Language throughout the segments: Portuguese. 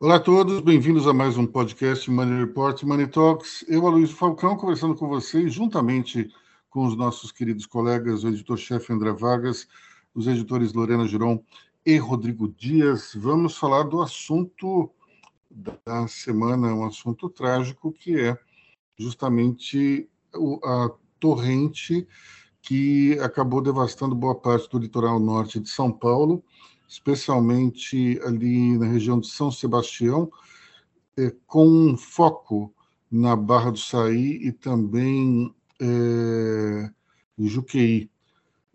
Olá a todos, bem-vindos a mais um podcast Money Report Money Talks. Eu, Aloysio Falcão, conversando com vocês, juntamente com os nossos queridos colegas, o editor-chefe André Vargas, os editores Lorena Giron e Rodrigo Dias. Vamos falar do assunto da semana, um assunto trágico, que é justamente a torrente que acabou devastando boa parte do litoral norte de São Paulo especialmente ali na região de São Sebastião, é, com um foco na Barra do Saí e também é, em Juqueí.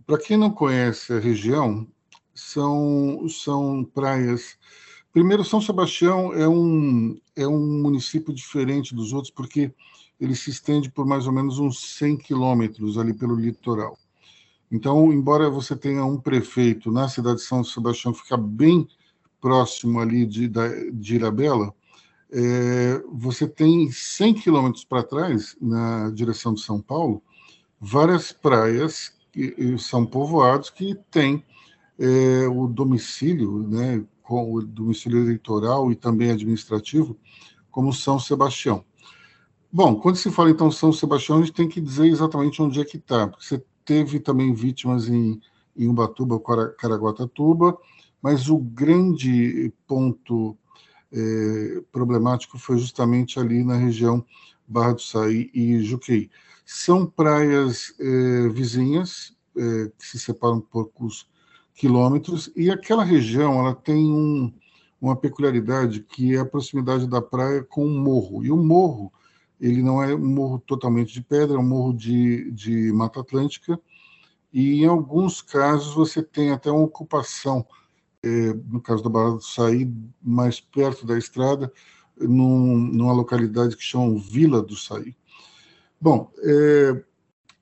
Para quem não conhece a região, são, são praias. Primeiro, São Sebastião é um, é um município diferente dos outros, porque ele se estende por mais ou menos uns 100 quilômetros ali pelo litoral. Então, embora você tenha um prefeito na cidade de São Sebastião fica bem próximo ali de, de Irabela, é, você tem 100 quilômetros para trás, na direção de São Paulo, várias praias que são povoados que têm é, o domicílio, né, com o domicílio eleitoral e também administrativo, como São Sebastião. Bom, quando se fala então São Sebastião, a gente tem que dizer exatamente onde é que está, porque você teve também vítimas em, em Ubatuba, Caraguatatuba, mas o grande ponto é, problemático foi justamente ali na região Barra do Saí e Juqueí. São praias é, vizinhas, é, que se separam poucos quilômetros, e aquela região ela tem um, uma peculiaridade que é a proximidade da praia com o morro. E o morro ele não é um morro totalmente de pedra, é um morro de, de Mata Atlântica, e em alguns casos você tem até uma ocupação, é, no caso da Barra do Saí, mais perto da estrada, num, numa localidade que chamam Vila do Saí. Bom, é,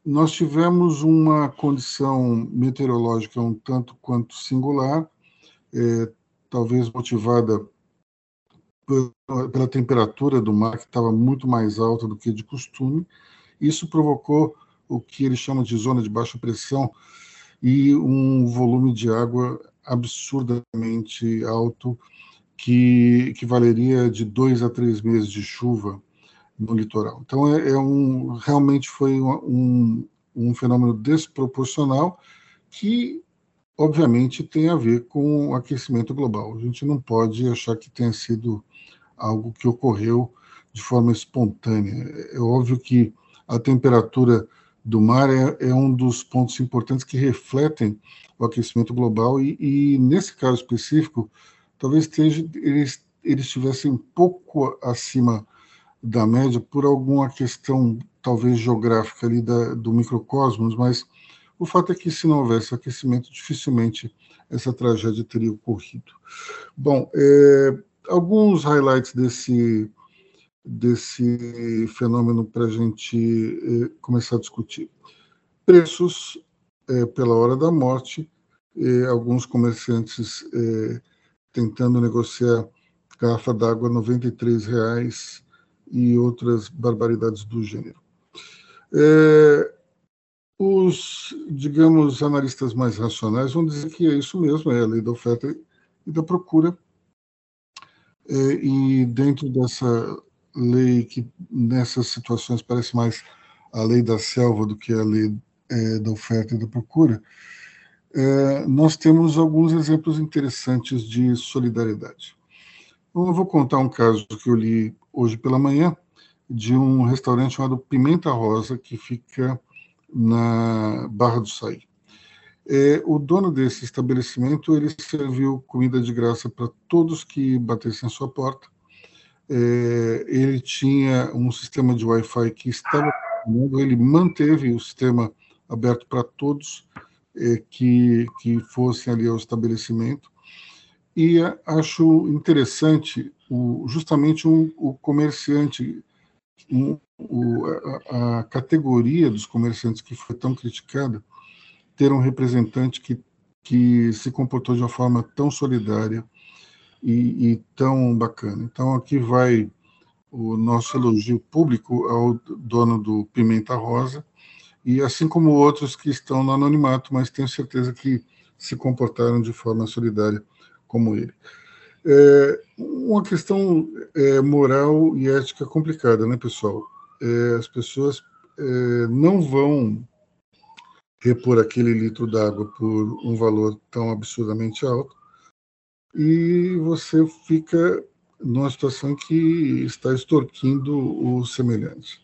nós tivemos uma condição meteorológica um tanto quanto singular, é, talvez motivada pela temperatura do mar, que estava muito mais alta do que de costume. Isso provocou o que eles chamam de zona de baixa pressão e um volume de água absurdamente alto, que, que valeria de dois a três meses de chuva no litoral. Então, é, é um, realmente foi um, um fenômeno desproporcional que, obviamente, tem a ver com o aquecimento global. A gente não pode achar que tenha sido algo que ocorreu de forma espontânea. É óbvio que a temperatura do mar é, é um dos pontos importantes que refletem o aquecimento global e, e nesse caso específico, talvez esteja, eles, eles estivessem um pouco acima da média por alguma questão talvez geográfica ali da, do microcosmos, mas o fato é que se não houvesse aquecimento, dificilmente essa tragédia teria ocorrido. Bom, é, alguns highlights desse, desse fenômeno para a gente eh, começar a discutir. Preços eh, pela hora da morte, eh, alguns comerciantes eh, tentando negociar garrafa d'água R$ 93,00 e outras barbaridades do gênero. É, os, digamos, analistas mais racionais vão dizer que é isso mesmo, é a lei da oferta e da procura, e dentro dessa lei que nessas situações parece mais a lei da selva do que a lei é, da oferta e da procura, é, nós temos alguns exemplos interessantes de solidariedade. Então, eu vou contar um caso que eu li hoje pela manhã de um restaurante chamado Pimenta Rosa que fica na Barra do Saí. É, o dono desse estabelecimento ele serviu comida de graça para todos que batessem a sua porta. É, ele tinha um sistema de Wi-Fi que estava ele manteve o sistema aberto para todos é, que, que fossem ali ao estabelecimento. E acho interessante o, justamente um, o comerciante, um, o, a, a categoria dos comerciantes que foi tão criticada, ter um representante que, que se comportou de uma forma tão solidária e, e tão bacana. Então, aqui vai o nosso elogio público ao dono do Pimenta Rosa, e assim como outros que estão no anonimato, mas tenho certeza que se comportaram de forma solidária como ele. É uma questão é, moral e ética complicada, né, pessoal? É, as pessoas é, não vão repor aquele litro d'água por um valor tão absurdamente alto e você fica numa situação que está extorquindo o semelhante.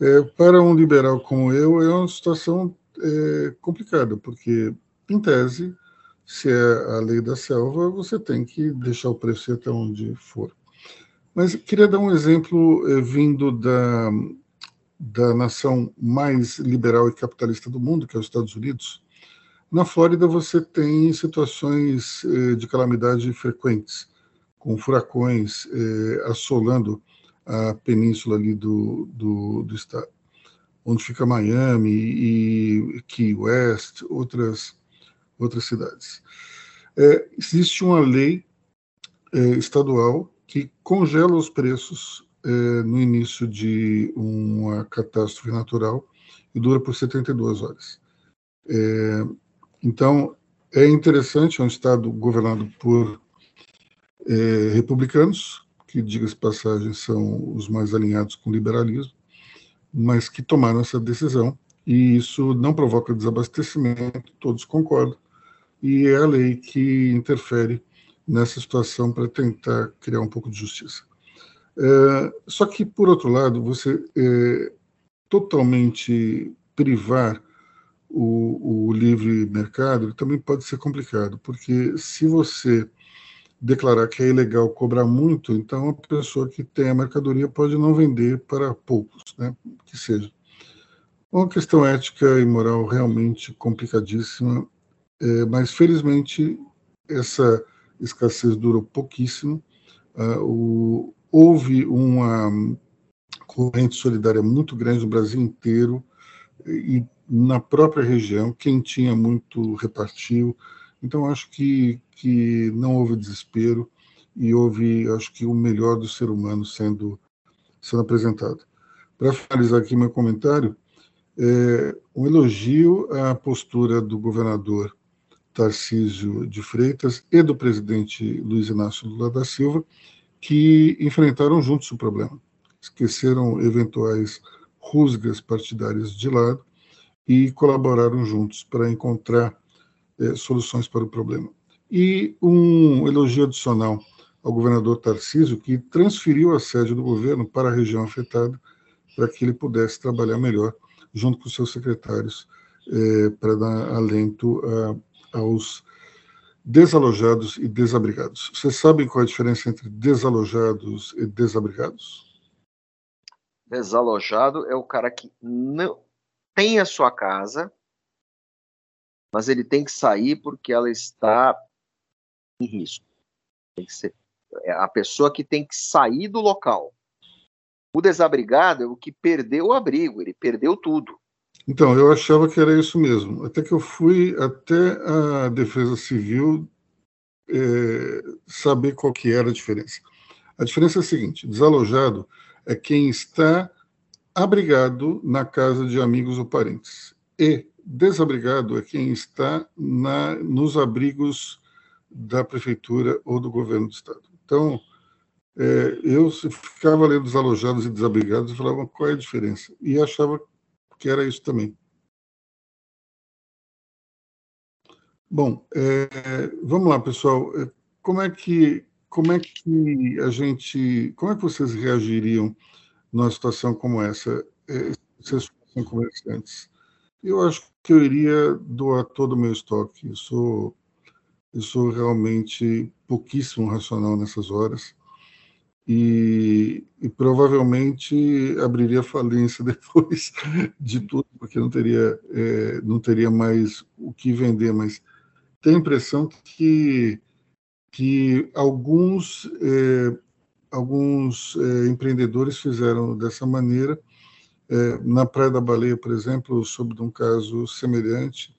É, para um liberal como eu, é uma situação é, complicada, porque, em tese, se é a lei da selva, você tem que deixar o preço até onde for. Mas queria dar um exemplo eh, vindo da, da nação mais liberal e capitalista do mundo, que é os Estados Unidos. Na Flórida, você tem situações eh, de calamidade frequentes, com furacões eh, assolando a península ali do, do, do estado, onde fica Miami e Key West, outras outras cidades. É, existe uma lei é, estadual que congela os preços é, no início de uma catástrofe natural e dura por 72 horas. É, então, é interessante, é um estado governado por é, republicanos, que, diga-se passagem, são os mais alinhados com o liberalismo, mas que tomaram essa decisão, e isso não provoca desabastecimento, todos concordam, e é a lei que interfere nessa situação para tentar criar um pouco de justiça. É, só que, por outro lado, você é, totalmente privar o, o, livre mercado também pode ser complicado, porque se você declarar que é ilegal cobrar muito, então a pessoa que tem a mercadoria pode não vender para poucos, né, que seja. Uma questão ética e moral realmente complicadíssima é, mas, felizmente, essa escassez durou pouquíssimo. Uh, o, houve uma corrente solidária muito grande no Brasil inteiro e na própria região, quem tinha muito repartiu. Então, acho que, que não houve desespero e houve, acho que, o melhor do ser humano sendo, sendo apresentado. Para finalizar aqui meu comentário, é, um elogio à postura do governador Tarcísio de Freitas e do presidente Luiz Inácio Lula da Silva, que enfrentaram juntos o problema. Esqueceram eventuais rusgas partidárias de lado e colaboraram juntos para encontrar é, soluções para o problema. E um elogio adicional ao governador Tarcísio, que transferiu a sede do governo para a região afetada, para que ele pudesse trabalhar melhor junto com seus secretários, é, para dar alento a aos desalojados e desabrigados. Vocês sabem qual é a diferença entre desalojados e desabrigados? Desalojado é o cara que não tem a sua casa, mas ele tem que sair porque ela está em risco. Tem que ser é a pessoa que tem que sair do local. O desabrigado é o que perdeu o abrigo, ele perdeu tudo. Então, eu achava que era isso mesmo. Até que eu fui até a Defesa Civil é, saber qual que era a diferença. A diferença é a seguinte: desalojado é quem está abrigado na casa de amigos ou parentes. E desabrigado é quem está na, nos abrigos da prefeitura ou do governo do estado. Então, é, eu ficava lendo desalojados e desabrigados e falava qual é a diferença. E achava que era isso também. Bom, é, vamos lá, pessoal. É, como é que como é que a gente, como é que vocês reagiriam numa situação como essa? É, vocês são comerciantes. Eu acho que eu iria doar todo o meu estoque. Eu sou eu sou realmente pouquíssimo racional nessas horas e, e, provavelmente abriria falência depois de tudo, porque não teria, é, não teria mais o que vender. Mas tenho a impressão que, que alguns, é, alguns é, empreendedores fizeram dessa maneira. É, na Praia da Baleia, por exemplo, soube de um caso semelhante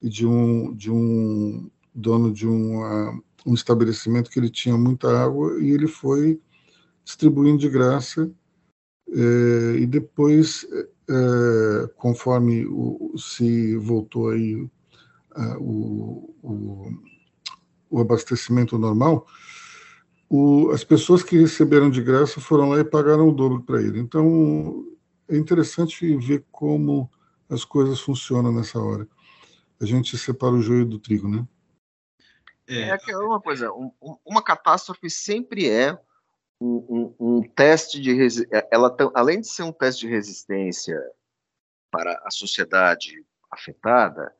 de um, de um dono de uma, um estabelecimento que ele tinha muita água e ele foi distribuindo de graça, é, e depois, é, conforme o, se voltou aí o, o, o, abastecimento normal, o, as pessoas que receberam de graça foram lá e pagaram o dobro para ele. Então, é interessante ver como as coisas funcionam nessa hora. A gente separa o joio do trigo, né? É, é uma coisa, um, uma catástrofe sempre é um, um, teste de é, ela além de ser um teste de resistência para a sociedade afetada,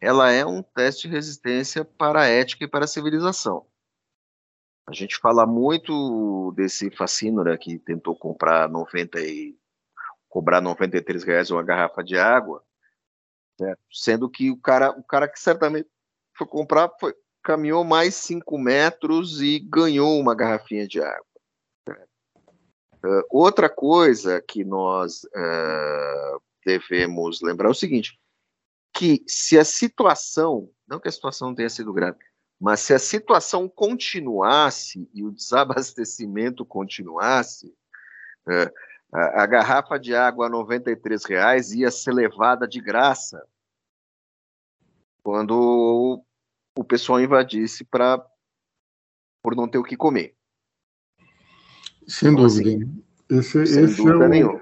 ela é um teste de resistência para a ética e para a civilização. A gente fala muito desse Facínora que tentou comprar 90 e cobrar 93 reais uma garrafa de água, certo? sendo que o cara, o cara que certamente foi comprar foi, caminhou mais 5 metros e ganhou uma garrafinha de água. Uh, outra coisa que nós uh, devemos lembrar é o seguinte: que se a situação, não que a situação não tenha sido grave, mas se a situação continuasse e o desabastecimento continuasse, uh, a, a, garrafa de água a 93 reais ia ser levada de graça quando o pessoal invadisse para por não ter o que comer. Sem então, dúvida. Assim, esse, sem esse dúvida é o, nenhuma.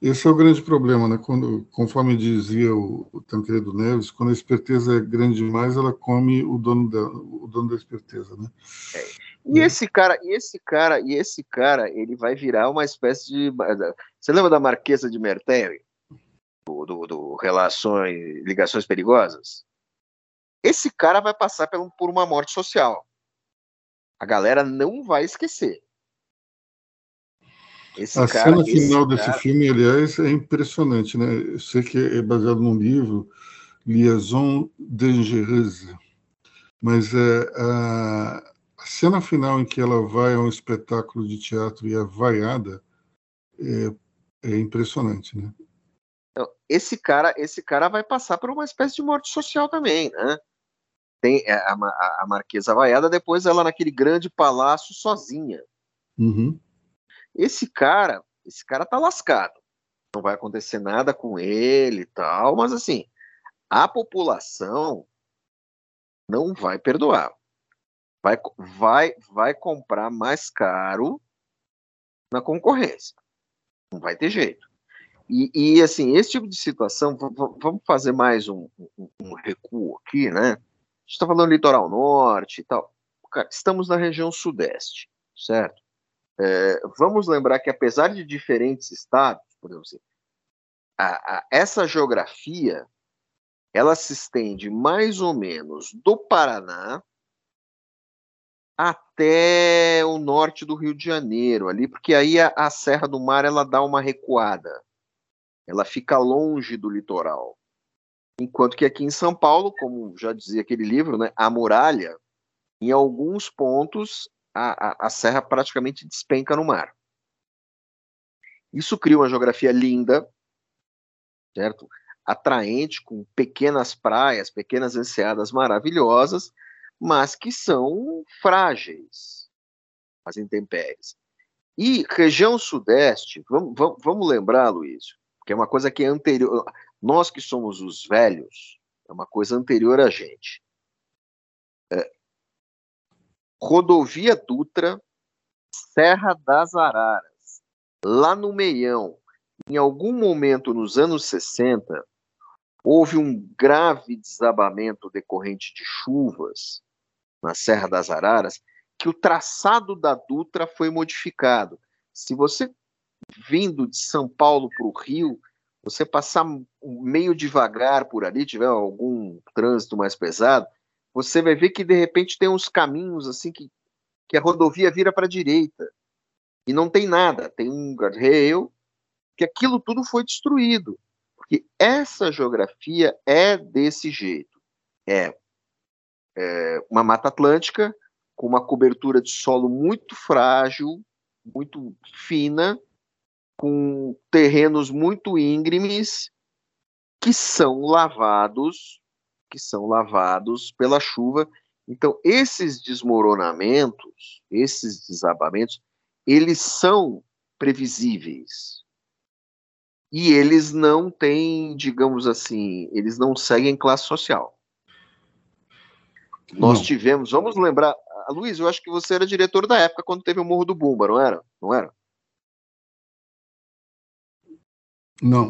Esse é o grande problema, né? Quando, conforme dizia o, o Tancredo Neves, quando a esperteza é grande demais, ela come o dono da, o dono da esperteza, né? É. E é. esse cara, e esse cara, e esse cara, ele vai virar uma espécie de. Você lembra da Marquesa de Merteuil? Do, do, do Relações, Ligações Perigosas? Esse cara vai passar por uma morte social. A galera não vai esquecer. Esse a cara, cena final desse cara... filme, aliás, é impressionante, né? Eu sei que é baseado num livro, Liaison Dangereuse, mas é a, a, cena final em que ela vai a um espetáculo de teatro e é vaiada é, é impressionante, né? Então, esse cara, esse cara vai passar por uma espécie de morte social também, né? Tem é, a, a, a Marquesa Vaiada, depois ela naquele grande palácio sozinha. Uhum. Esse cara, esse cara tá lascado. Não vai acontecer nada com ele e tal, mas assim, a população não vai perdoar. Vai, vai, vai comprar mais caro na concorrência. Não vai ter jeito. E, e assim, esse tipo de situação, vamos fazer mais um, um, um recuo aqui, né? A gente está falando litoral norte e tal. Cara, estamos na região sudeste, certo? É, vamos lembrar que, apesar de diferentes estados, por exemplo, assim, a, a, essa geografia ela se estende mais ou menos do Paraná até o norte do Rio de Janeiro, ali, porque aí a, a Serra do Mar ela dá uma recuada, ela fica longe do litoral. Enquanto que aqui em São Paulo, como já dizia aquele livro, né, a muralha, em alguns pontos a, a, a serra praticamente despenca no mar. Isso cria uma geografia linda, certo? Atraente, com pequenas praias, pequenas enseadas maravilhosas, mas que são frágeis as intempéries. E região sudeste, vamos, vamos, vamos lembrar, Luiz, que é uma coisa que é anterior. Nós que somos os velhos, é uma coisa anterior a gente. É, Rodovia Dutra, Serra das Araras, lá no Meião, em algum momento nos anos 60, houve um grave desabamento decorrente de chuvas na Serra das Araras, que o traçado da Dutra foi modificado. Se você vindo de São Paulo para o Rio, você passar meio devagar por ali, tiver algum trânsito mais pesado, você vai ver que de repente tem uns caminhos assim que, que a rodovia vira para a direita e não tem nada, tem um guardrail, que aquilo tudo foi destruído. Porque essa geografia é desse jeito. É, é uma mata atlântica com uma cobertura de solo muito frágil, muito fina, com terrenos muito íngremes que são lavados que são lavados pela chuva. Então, esses desmoronamentos, esses desabamentos, eles são previsíveis. E eles não têm, digamos assim, eles não seguem classe social. Nós não. tivemos, vamos lembrar, Luiz, eu acho que você era diretor da época quando teve o Morro do Bumba, não era? Não era? Não.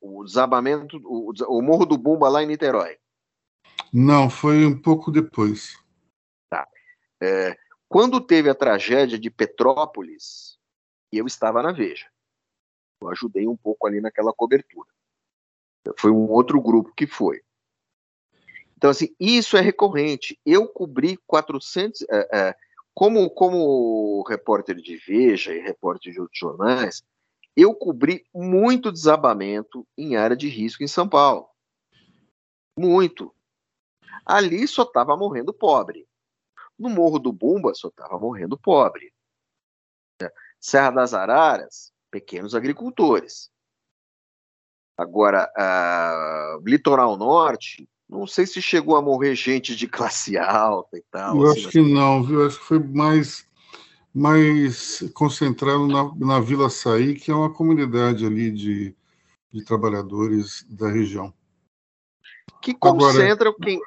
O desabamento, o, o Morro do Bumba lá em Niterói. Não, foi um pouco depois. Tá. É, quando teve a tragédia de Petrópolis, eu estava na Veja. Eu ajudei um pouco ali naquela cobertura. Foi um outro grupo que foi. Então, assim, isso é recorrente. Eu cobri 400. É, é, como, como repórter de Veja e repórter de outros jornais, eu cobri muito desabamento em área de risco em São Paulo. Muito. Ali só estava morrendo pobre. No Morro do Bumba só estava morrendo pobre. Serra das Araras, pequenos agricultores. Agora, litoral norte, não sei se chegou a morrer gente de classe alta e tal. Eu assim, acho que não, viu? Acho que foi mais, mais concentrado na, na Vila Saí, que é uma comunidade ali de, de trabalhadores da região. Que concentra Agora... quem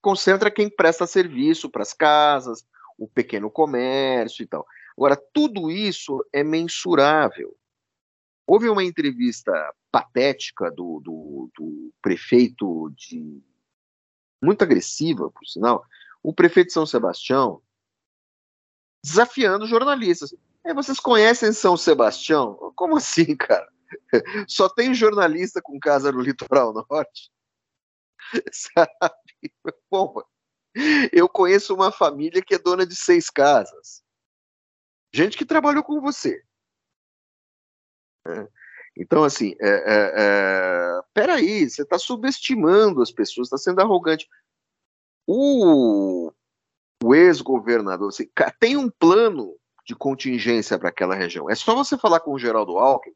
concentra quem presta serviço para as casas, o pequeno comércio e tal. Agora, tudo isso é mensurável. Houve uma entrevista patética do, do, do prefeito de. muito agressiva, por sinal, o prefeito de São Sebastião, desafiando jornalistas. É, vocês conhecem São Sebastião? Como assim, cara? Só tem jornalista com casa no litoral norte? Sabe? Bom, eu conheço uma família que é dona de seis casas. Gente que trabalhou com você. É. Então, assim, é, é, é, peraí, você está subestimando as pessoas, está sendo arrogante. O, o ex-governador assim, tem um plano de contingência para aquela região. É só você falar com o Geraldo Alckmin,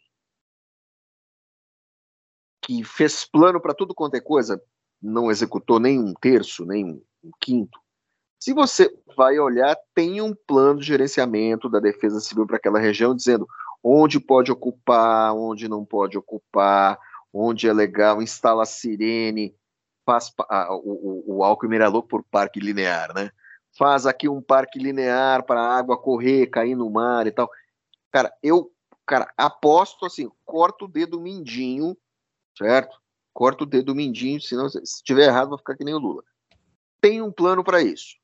que fez plano para tudo quanto é coisa, não executou nem um terço, nem um quinto. Se você vai olhar, tem um plano de gerenciamento da defesa civil para aquela região, dizendo onde pode ocupar, onde não pode ocupar, onde é legal, instala sirene, faz o, o, o louco por parque linear, né? Faz aqui um parque linear para a água correr, cair no mar e tal. Cara, eu, cara, aposto assim, corto o dedo mindinho, certo? Corto o dedo mindinho, senão se estiver errado, vou ficar que nem o Lula. Tem um plano para isso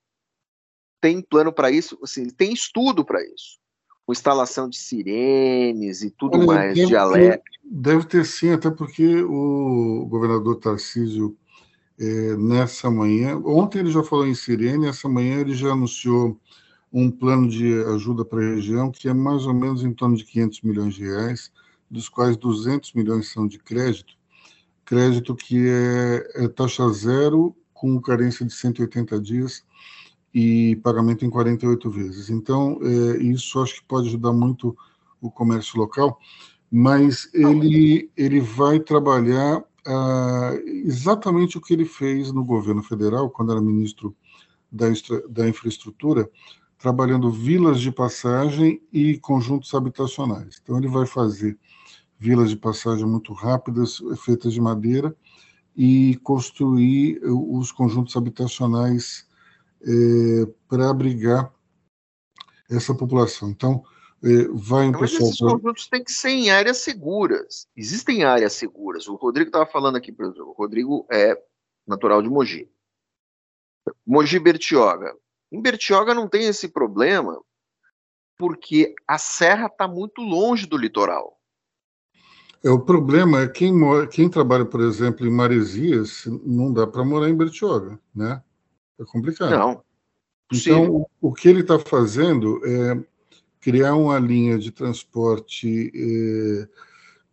tem plano para isso, assim, tem estudo para isso. Com instalação de sirenes e tudo Olha, mais, de alerta. Deve ter sim, até porque o governador Tarcísio, é, nessa manhã, ontem ele já falou em sirene, essa manhã ele já anunciou um plano de ajuda para a região que é mais ou menos em torno de 500 milhões de reais, dos quais 200 milhões são de crédito, crédito que é, é taxa zero com carência de 180 dias e pagamento em 48 vezes. Então, é, isso acho que pode ajudar muito o comércio local, mas ele, ele vai trabalhar ah, exatamente o que ele fez no governo federal, quando era ministro da, da infraestrutura, trabalhando vilas de passagem e conjuntos habitacionais. Então, ele vai fazer vilas de passagem muito rápidas, feitas de madeira, e construir os conjuntos habitacionais é, para abrigar essa população. Então, é, vai um Mas pessoal. Esses conjuntos têm que ser em áreas seguras. Existem áreas seguras. O Rodrigo estava falando aqui, por exemplo, o Rodrigo é natural de Mogi. Mogi Bertioga. Em Bertioga não tem esse problema, porque a serra está muito longe do litoral. É, o problema é quem, mora, quem trabalha, por exemplo, em Maresias, não dá para morar em Bertioga, né? É complicado. Não. Então, o que ele está fazendo é criar uma linha de transporte é,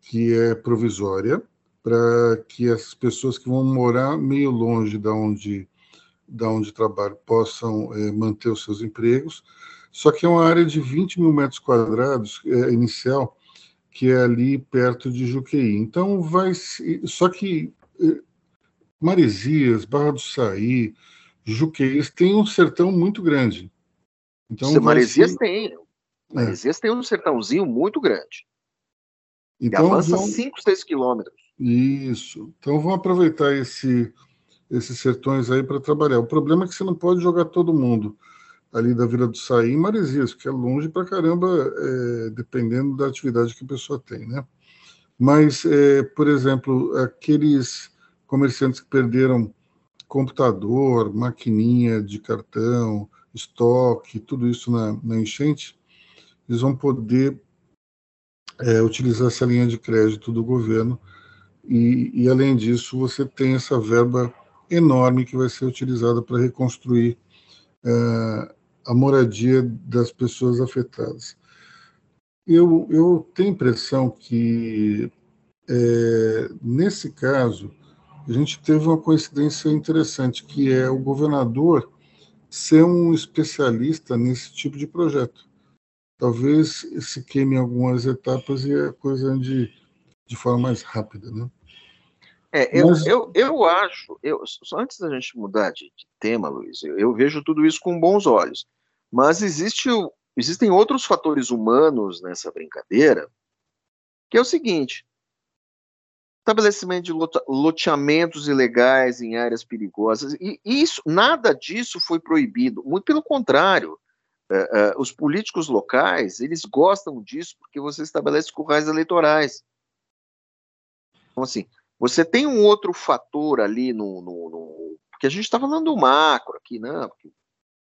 que é provisória para que as pessoas que vão morar meio longe da onde da onde trabalham possam é, manter os seus empregos. Só que é uma área de 20 mil metros quadrados é, inicial, que é ali perto de Juqueí. Então vai, só que é, Maresias, Barra do Saí, Juqueiros tem um sertão muito grande. Então, Maresias ser... tem. É. Maresias tem um sertãozinho muito grande. Então, avança 5, 6 quilômetros. Isso. Então vamos aproveitar esse, esses sertões aí para trabalhar. O problema é que você não pode jogar todo mundo ali da Vila do Saí em Maresias, que é longe para caramba, é, dependendo da atividade que a pessoa tem, né? Mas, é, por exemplo, aqueles comerciantes que perderam computador, maquininha de cartão, estoque, tudo isso na, na enchente, eles vão poder é, utilizar essa linha de crédito do governo e, e, além disso, você tem essa verba enorme que vai ser utilizada para reconstruir é, a moradia das pessoas afetadas. Eu, eu tenho impressão que, é, nesse caso, a gente teve uma coincidência interessante, que é o governador ser um especialista nesse tipo de projeto. Talvez se queime algumas etapas e a coisa ande de forma mais rápida, né? É, eu, Mas... eu, eu acho, eu, só antes da gente mudar de, de tema, Luiz, eu, eu, vejo tudo isso com bons olhos. Mas existe, existem outros fatores humanos nessa brincadeira, que é o seguinte: estabelecimento de loteamentos ilegais em áreas perigosas, e isso, nada disso foi proibido, muito pelo contrário. Uh, uh, os políticos locais, eles gostam disso porque você estabelece currais eleitorais. Então, assim, você tem um outro fator ali no. no, no porque a gente está falando do macro aqui, né? porque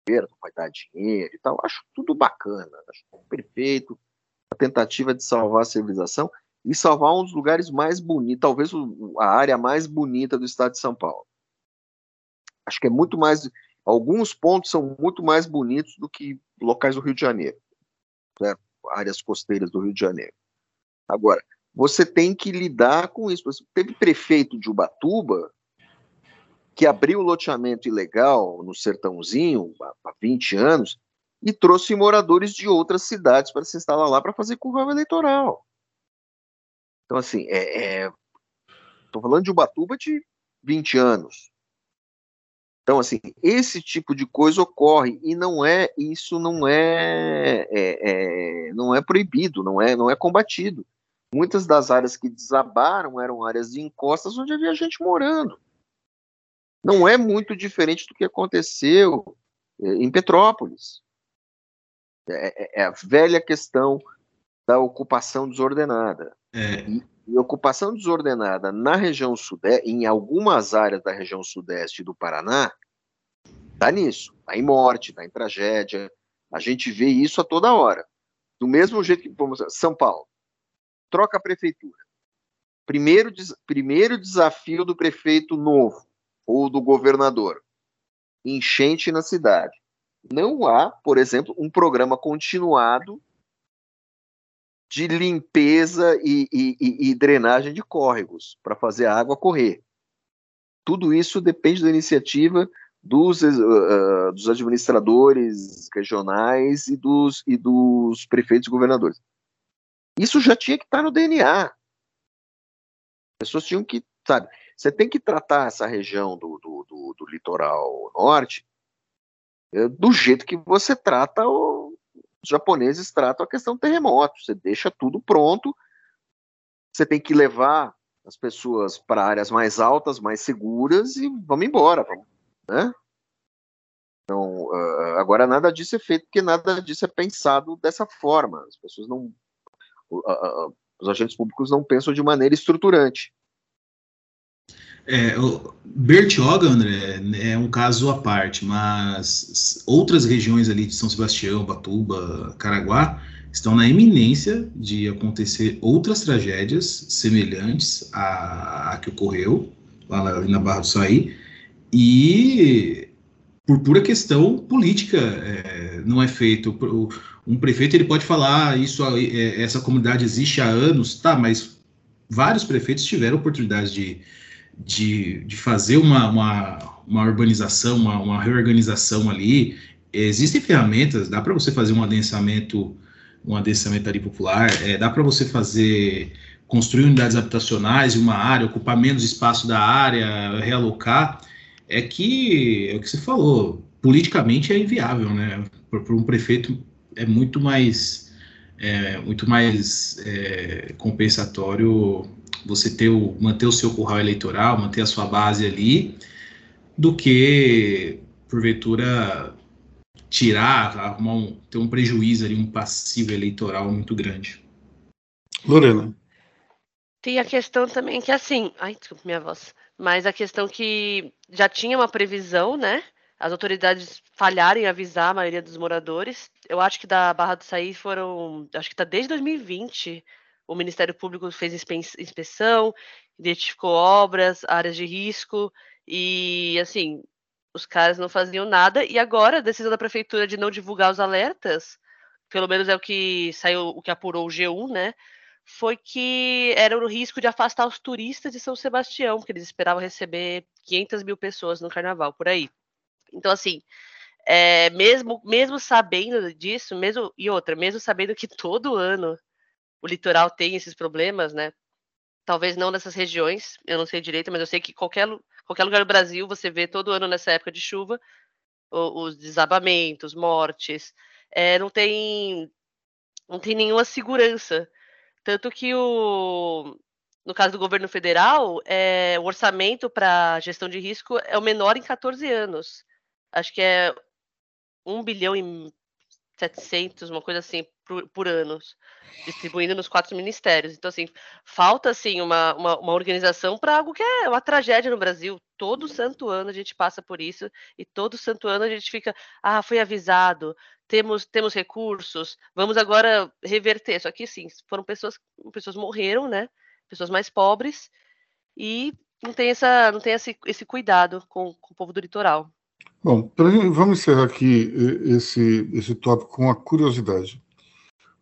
o governo vai dar dinheiro e tal. Acho tudo bacana, acho perfeito. A tentativa de salvar a civilização e salvar um dos lugares mais bonitos, talvez a área mais bonita do estado de São Paulo. Acho que é muito mais. Alguns pontos são muito mais bonitos do que locais do Rio de Janeiro, né? áreas costeiras do Rio de Janeiro. Agora, você tem que lidar com isso. Teve prefeito de Ubatuba que abriu loteamento ilegal no Sertãozinho há 20 anos e trouxe moradores de outras cidades para se instalar lá para fazer curva eleitoral. Então, assim, estou é, é... falando de Ubatuba de 20 anos. Então, assim, esse tipo de coisa ocorre e não é isso não é, é, é, não é proibido, não é não é combatido. Muitas das áreas que desabaram eram áreas de encostas onde havia gente morando. Não é muito diferente do que aconteceu eh, em Petrópolis. É, é, é a velha questão da ocupação desordenada. É. E, e, ocupação desordenada na região sudeste, em algumas áreas da região sudeste do Paraná, dá nisso, dá em morte, dá em tragédia. A gente vê isso a toda hora. Do mesmo jeito que, vamos São Paulo troca a prefeitura. Primeiro, primeiro desafio do prefeito novo ou do governador: enchente na cidade. Não há, por exemplo, um programa continuado de limpeza e, e, e drenagem de córregos para fazer a água correr. Tudo isso depende da iniciativa dos, uh, dos administradores regionais e dos, e dos prefeitos e governadores. Isso já tinha que estar no DNA. As pessoas tinham que, sabe, você tem que tratar essa região do, do, do, do litoral norte é, do jeito que você trata o, os japoneses tratam a questão do terremoto. Você deixa tudo pronto, você tem que levar as pessoas para áreas mais altas, mais seguras e vamos embora, né? Então, uh, agora nada disso é feito porque nada disso é pensado dessa forma. As pessoas não os agentes públicos não pensam de maneira estruturante. É, Bertioga, André, é um caso à parte, mas outras regiões ali de São Sebastião, Batuba, Caraguá, estão na iminência de acontecer outras tragédias semelhantes à, à que ocorreu lá na, Barra do Saí, e por pura questão política é, não é feito. Um prefeito ele pode falar isso, é, essa comunidade existe há anos, tá? Mas vários prefeitos tiveram oportunidade de, de, de fazer uma, uma, uma urbanização, uma, uma, reorganização ali. Existem ferramentas, dá para você fazer um adensamento, um adensamento ali popular, é, dá para você fazer construir unidades habitacionais em uma área, ocupar menos espaço da área, realocar. É que é o que você falou, politicamente é inviável, né? Para um prefeito é muito mais é, muito mais é, compensatório você ter o, manter o seu curral eleitoral, manter a sua base ali, do que porventura tirar, arrumar um, ter um prejuízo ali, um passivo eleitoral muito grande. Lorena. Tem a questão também que assim, ai, desculpa minha voz, mas a questão que já tinha uma previsão, né? As autoridades falharam em avisar a maioria dos moradores. Eu acho que da Barra do Saí foram, acho que está desde 2020. O Ministério Público fez inspeção, identificou obras, áreas de risco e assim, os caras não faziam nada e agora a decisão da prefeitura de não divulgar os alertas, pelo menos é o que saiu, o que apurou o G1, né? Foi que era o risco de afastar os turistas de São Sebastião, porque eles esperavam receber 500 mil pessoas no carnaval, por aí. Então, assim, é, mesmo, mesmo sabendo disso, mesmo e outra, mesmo sabendo que todo ano o litoral tem esses problemas, né? Talvez não nessas regiões, eu não sei direito, mas eu sei que qualquer, qualquer lugar do Brasil você vê todo ano nessa época de chuva os desabamentos, mortes, é, não tem não tem nenhuma segurança. Tanto que o no caso do governo federal, é, o orçamento para gestão de risco é o menor em 14 anos acho que é 1 bilhão e 700, uma coisa assim, por, por ano, distribuindo nos quatro ministérios. Então, assim, falta, assim, uma, uma, uma organização para algo que é uma tragédia no Brasil. Todo santo ano a gente passa por isso e todo santo ano a gente fica, ah, foi avisado, temos, temos recursos, vamos agora reverter. Só que, sim, foram pessoas, pessoas morreram, né? Pessoas mais pobres e não tem, essa, não tem esse, esse cuidado com, com o povo do litoral. Bom, pra, vamos encerrar aqui esse, esse tópico com a curiosidade.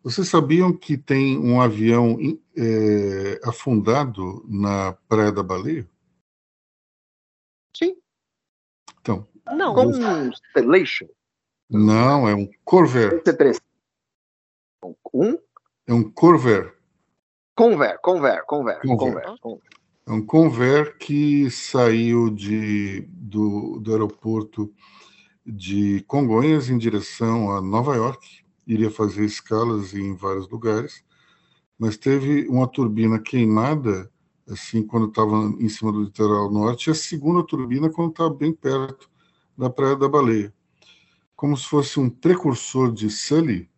Vocês sabiam que tem um avião é, afundado na Praia da Baleia? Sim. Então. Não. Constellation. Não, é um Corvair. Um? É um Corvair. Conver, Conver, Conver, Conver. É um Conver que saiu de, do, do aeroporto de Congonhas em direção a Nova York, iria fazer escalas em vários lugares, mas teve uma turbina queimada assim quando estava em cima do litoral norte, e a segunda turbina quando estava bem perto da Praia da Baleia. Como se fosse um precursor de Sully,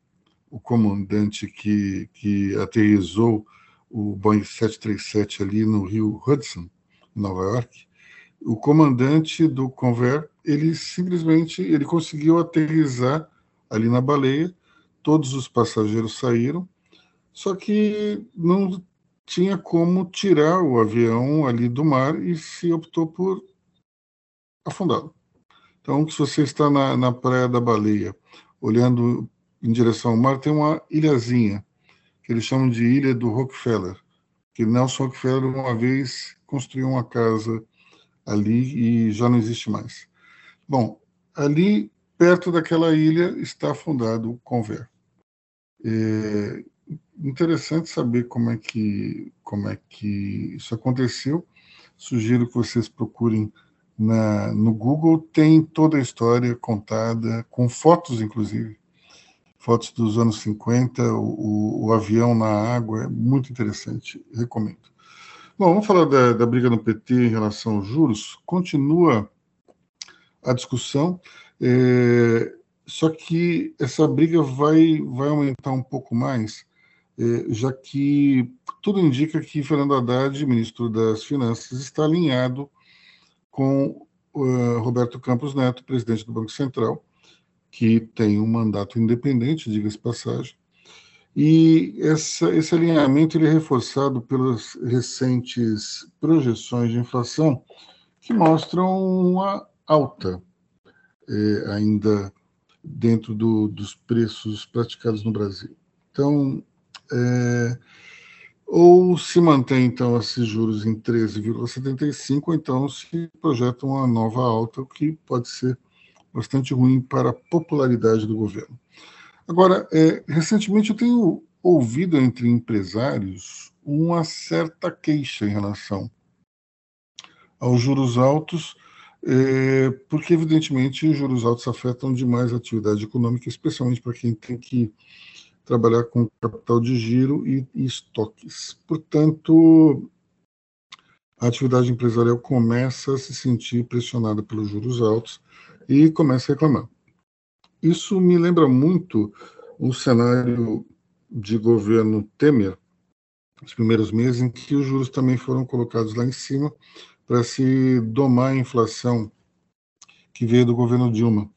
o comandante que, que aterrizou o Boeing 737 ali no rio Hudson, Nova York, o comandante do Convair, ele simplesmente ele conseguiu aterrizar ali na baleia, todos os passageiros saíram, só que não tinha como tirar o avião ali do mar e se optou por afundá-lo. Então, se você está na, na praia da baleia, olhando em direção ao mar, tem uma ilhazinha que eles chamam de Ilha do Rockefeller, que Nelson Rockefeller uma vez construiu uma casa ali e já não existe mais. Bom, ali perto daquela ilha está fundado o Conver. É interessante saber como é que como é que isso aconteceu. Sugiro que vocês procurem na, no Google, tem toda a história contada, com fotos, inclusive, fotos dos anos 50, o, o, avião na água, é muito interessante, recomendo. Bom, vamos falar da, da briga no PT em relação aos juros. Continua a discussão, é, só que essa briga vai, vai aumentar um pouco mais, é, já que tudo indica que Fernando Haddad, ministro das Finanças, está alinhado com uh, Roberto Campos Neto, presidente do Banco Central, que tem um mandato independente, diga-se passagem, e essa, esse alinhamento ele é reforçado pelas recentes projeções de inflação que mostram uma alta é, ainda dentro do, dos preços praticados no Brasil. Então, é, ou se mantém então esses juros em 13,75, ou então se projeta uma nova alta, o que pode ser bastante ruim para a popularidade do governo. Agora, é, recentemente eu tenho ouvido entre empresários uma certa queixa em relação aos juros altos, é, porque, evidentemente, os juros altos afetam demais a atividade econômica, especialmente para quem tem que trabalhar com capital de giro e, e estoques. Portanto, a atividade empresarial começa a se sentir pressionada pelos juros altos e começa a reclamar. Isso me lembra muito o cenário de governo Temer, os primeiros meses, em que os juros também foram colocados lá em cima para se domar a inflação que veio do governo Dilma.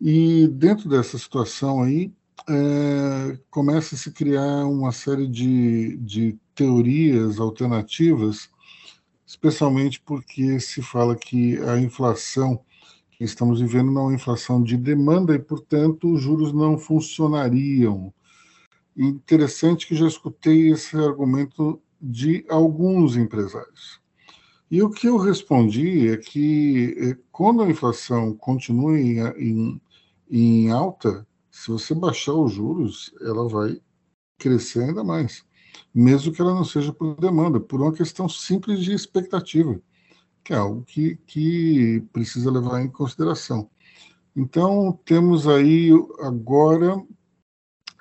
E dentro dessa situação aí, é, começa a se criar uma série de, de teorias alternativas, especialmente porque se fala que a inflação que estamos vivendo uma inflação de demanda e, portanto, os juros não funcionariam. Interessante que já escutei esse argumento de alguns empresários. E o que eu respondi é que é, quando a inflação continua em, em, em alta, se você baixar os juros, ela vai crescer ainda mais, mesmo que ela não seja por demanda, por uma questão simples de expectativa, que é algo que, que precisa levar em consideração. Então, temos aí agora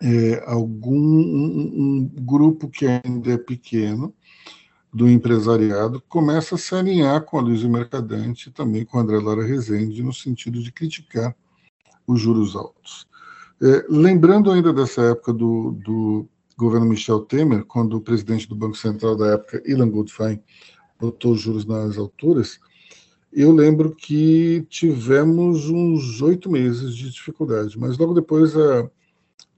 é, algum um, um grupo que ainda é pequeno, do empresariado começa a se alinhar com a Luiz Mercadante e também com a André Lara Rezende no sentido de criticar os juros altos. É, lembrando ainda dessa época do, do, governo Michel Temer, quando o presidente do Banco Central da época, Ilan Goldfein, botou os juros nas alturas, eu lembro que tivemos uns oito meses de dificuldade, mas logo depois a,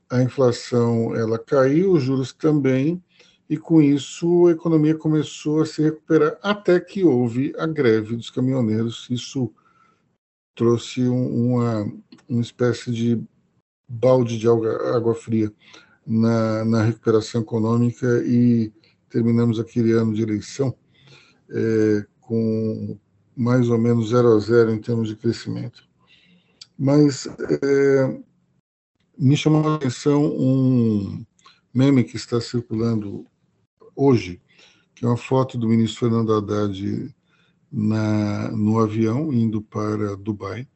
a inflação ela caiu, os juros também, e com isso a economia começou a se recuperar até que houve a greve dos caminhoneiros. Isso trouxe uma, uma espécie de balde de água, água fria na, na, recuperação econômica e terminamos aquele ano de eleição é, com mais ou menos zero a zero em termos de crescimento. Mas é, me chamou a atenção um meme que está circulando hoje, que é uma foto do ministro Fernando Haddad na, no avião indo para Dubai.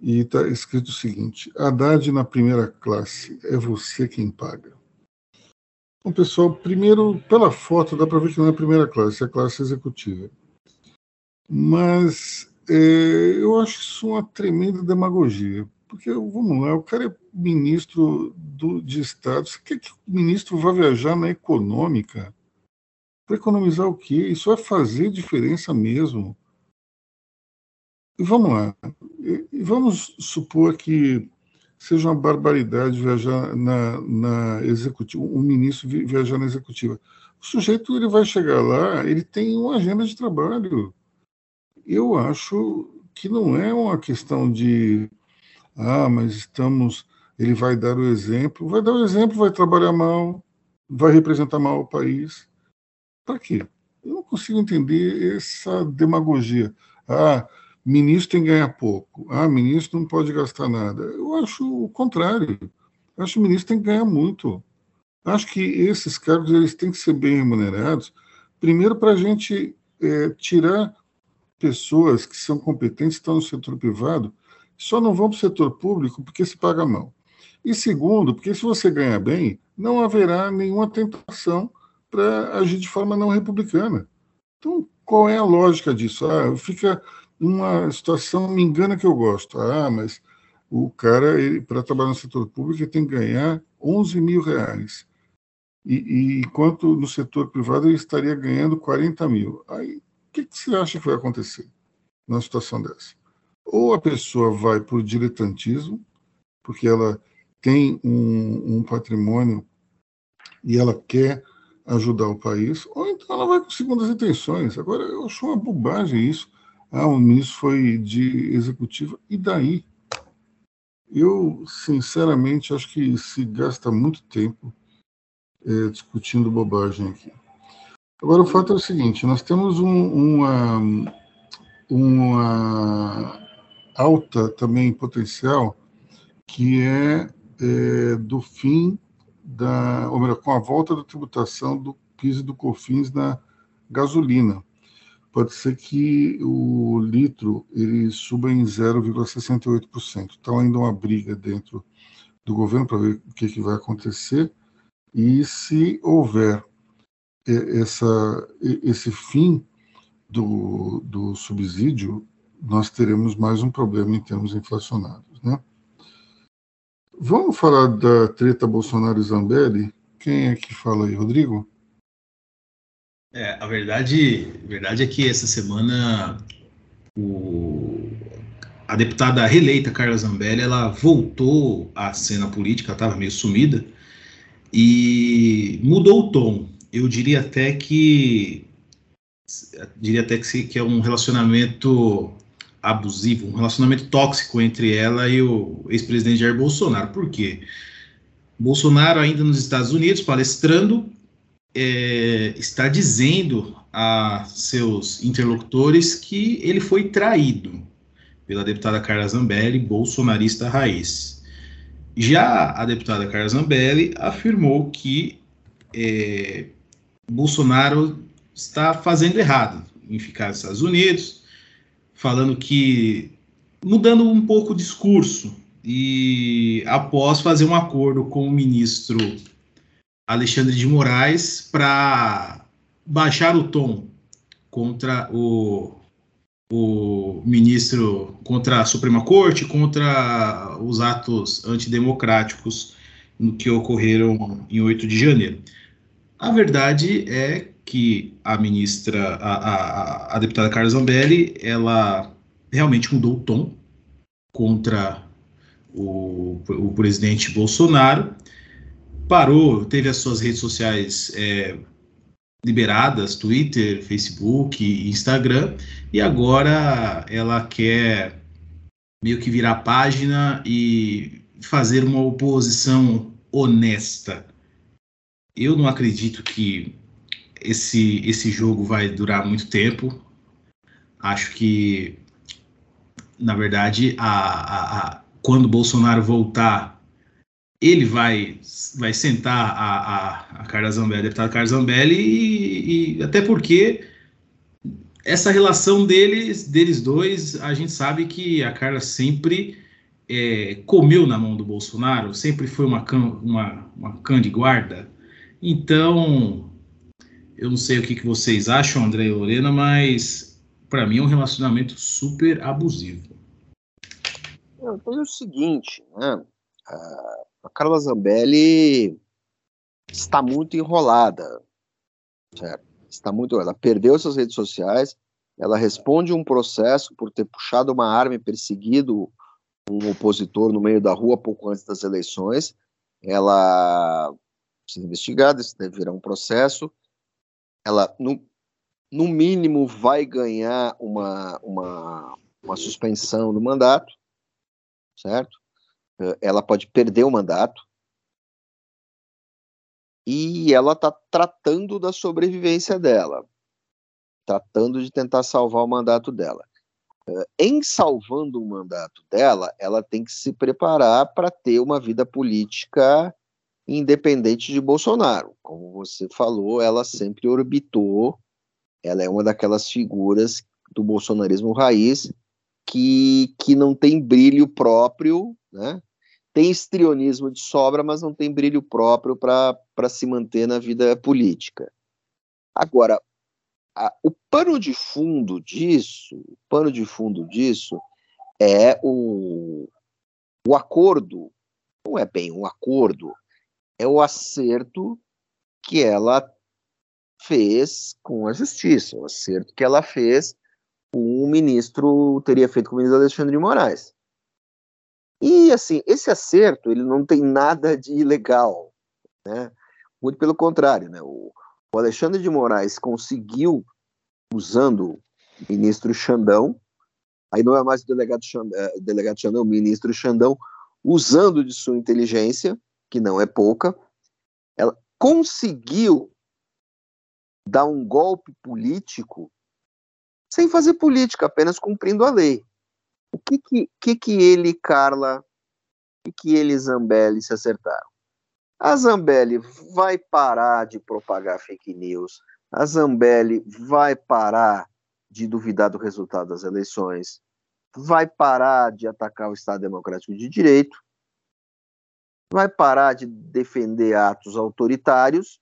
E está escrito o seguinte: Haddad na primeira classe, é você quem paga. Bom, pessoal, primeiro, pela foto, dá para ver que não é a primeira classe, é a classe executiva. Mas é, eu acho isso uma tremenda demagogia. Porque, vamos lá, o cara é ministro do, de Estado. Você quer que o ministro vá viajar na econômica? Para economizar o quê? Isso vai fazer diferença mesmo. E vamos lá. E vamos supor que seja uma barbaridade viajar na, na executiva, um ministro viajar na executiva. O sujeito ele vai chegar lá, ele tem uma agenda de trabalho. Eu acho que não é uma questão de ah, mas estamos. Ele vai dar o exemplo, vai dar o exemplo, vai trabalhar mal, vai representar mal o país. Para quê? Eu não consigo entender essa demagogia. Ah, ministro tem que ganhar pouco. Ah, ministro não pode gastar nada. Eu acho o contrário. Acho que o ministro tem que ganhar muito. Acho que esses cargos eles têm que ser bem remunerados. Primeiro, para a gente é, tirar pessoas que são competentes, estão no setor privado, só não vão para o setor público porque se paga mal. E segundo, porque se você ganha bem, não haverá nenhuma tentação para agir de forma não republicana. Então, qual é a lógica disso? Ah, fica uma situação, me engana que eu gosto. Ah, mas o cara, para trabalhar no setor público, ele tem que ganhar 11 mil reais. E, e, enquanto no setor privado ele estaria ganhando 40 mil. Aí, o que, que você acha que vai acontecer numa situação dessa? Ou a pessoa vai por diletantismo, porque ela tem um, um patrimônio e ela quer ajudar o país, ou então ela vai com segundas intenções. Agora, eu acho uma bobagem isso. Ah, o ministro foi de executiva, e daí? Eu, sinceramente, acho que se gasta muito tempo é, discutindo bobagem aqui. Agora, o fato é o seguinte: nós temos um, uma, uma alta também potencial, que é, é do fim da, ou melhor, com a volta da tributação do PIS e do COFINS na gasolina. Pode ser que o litro ele suba em 0,68%. Então ainda uma briga dentro do governo para ver o que, que vai acontecer e se houver essa, esse fim do, do subsídio, nós teremos mais um problema em termos inflacionários. Né? Vamos falar da treta Bolsonaro e Zambelli? Quem é que fala aí, Rodrigo? É, a verdade, verdade é que essa semana o, a deputada reeleita Carla Zambelli ela voltou à cena política, estava meio sumida e mudou o tom. Eu diria até que diria até que, que é um relacionamento abusivo, um relacionamento tóxico entre ela e o ex-presidente Jair Bolsonaro. Por quê? Bolsonaro, ainda nos Estados Unidos, palestrando, é, está dizendo a seus interlocutores que ele foi traído pela deputada Carla Zambelli, bolsonarista raiz. Já a deputada Carla Zambelli afirmou que é, Bolsonaro está fazendo errado em ficar nos Estados Unidos, falando que mudando um pouco o discurso e após fazer um acordo com o ministro Alexandre de Moraes para baixar o tom contra o, o ministro, contra a Suprema Corte, contra os atos antidemocráticos que ocorreram em 8 de janeiro. A verdade é que a ministra, a, a, a deputada Carla Zambelli, ela realmente mudou o tom contra o, o presidente Bolsonaro parou, teve as suas redes sociais é, liberadas, Twitter, Facebook, Instagram, e agora ela quer meio que virar página e fazer uma oposição honesta. Eu não acredito que esse, esse jogo vai durar muito tempo. Acho que, na verdade, a, a, a quando Bolsonaro voltar ele vai, vai sentar a, a, a Carla Zambelli, a deputada Carla Zambelli, e, e, até porque essa relação deles, deles dois, a gente sabe que a Carla sempre é, comeu na mão do Bolsonaro, sempre foi uma cã, uma, uma cã de guarda. Então, eu não sei o que, que vocês acham, André e Lorena, mas para mim é um relacionamento super abusivo. Então é o seguinte, né? Uh a Carla Zambelli está muito enrolada, certo? Está muito ela perdeu suas redes sociais, ela responde um processo por ter puxado uma arma e perseguido um opositor no meio da rua pouco antes das eleições. Ela precisa investigada, isso deve virar um processo. Ela, no, no mínimo, vai ganhar uma, uma, uma suspensão do mandato, certo? Ela pode perder o mandato e ela está tratando da sobrevivência dela, tratando de tentar salvar o mandato dela. Eh, em salvando o mandato dela, ela tem que se preparar para ter uma vida política independente de Bolsonaro. Como você falou, ela sempre orbitou, ela é uma daquelas figuras do bolsonarismo raiz que, que não tem brilho próprio, né? tem estrionismo de sobra, mas não tem brilho próprio para se manter na vida política. Agora, a, o pano de fundo disso, o pano de fundo disso é o, o acordo, não é bem um acordo, é o acerto que ela fez com a justiça, o acerto que ela fez o ministro, teria feito com o ministro Alexandre de Moraes. E assim, esse acerto ele não tem nada de ilegal, né? Muito pelo contrário, né? O, o Alexandre de Moraes conseguiu, usando o ministro Xandão, aí não é mais o delegado Xandão, é, delegado Xandão, o ministro Xandão, usando de sua inteligência, que não é pouca, ela conseguiu dar um golpe político sem fazer política, apenas cumprindo a lei. O que que, que, que ele e Carla, que, que ele e Zambelli se acertaram? A Zambelli vai parar de propagar fake news, a Zambelli vai parar de duvidar do resultado das eleições, vai parar de atacar o Estado Democrático de Direito, vai parar de defender atos autoritários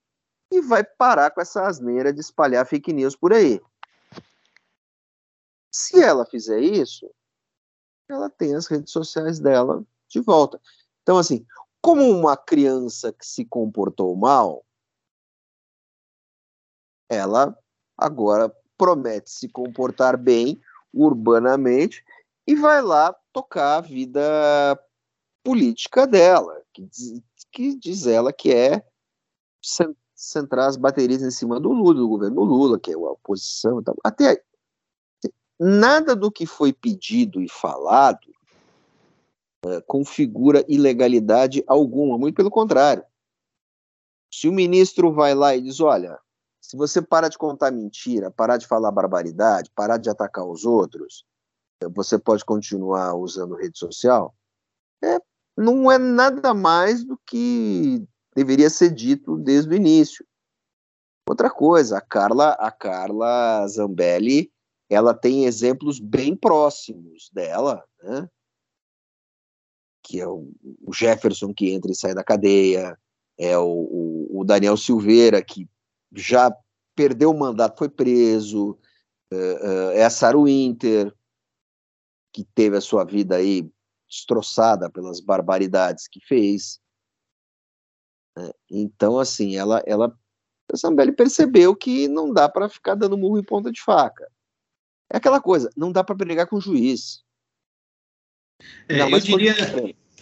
e vai parar com essa asneira de espalhar fake news por aí. Se ela fizer isso, ela tem as redes sociais dela de volta. Então, assim, como uma criança que se comportou mal, ela agora promete se comportar bem urbanamente e vai lá tocar a vida política dela, que diz, que diz ela que é centrar as baterias em cima do Lula, do governo Lula, que é a oposição e tal. Até nada do que foi pedido e falado é, configura ilegalidade alguma, muito pelo contrário. Se o ministro vai lá e diz: olha, se você parar de contar mentira, parar de falar barbaridade, parar de atacar os outros, você pode continuar usando rede social, é, não é nada mais do que deveria ser dito desde o início. Outra coisa, a Carla, a Carla Zambelli, ela tem exemplos bem próximos dela, né? que é o, Jefferson que entra e sai da cadeia, é o, o, o Daniel Silveira que já perdeu o mandato, foi preso, é, é, é a Sarah Winter, que teve a sua vida aí destroçada pelas barbaridades que fez. Né? Então, assim, ela, ela, a Zambelli percebeu que não dá para ficar dando murro em ponta de faca. É aquela coisa, não dá para brigar com o juiz. É, eu, diria,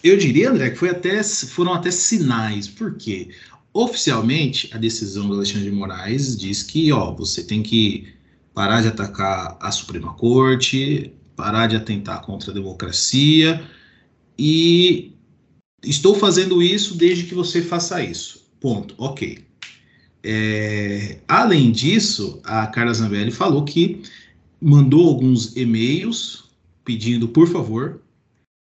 eu diria, André, que foi até, foram até sinais. Por quê? Oficialmente, a decisão do Alexandre de Moraes diz que ó, você tem que parar de atacar a Suprema Corte, parar de atentar contra a democracia e estou fazendo isso desde que você faça isso. Ponto. Ok. É, além disso, a Carla Zambelli falou que mandou alguns e-mails pedindo, por favor,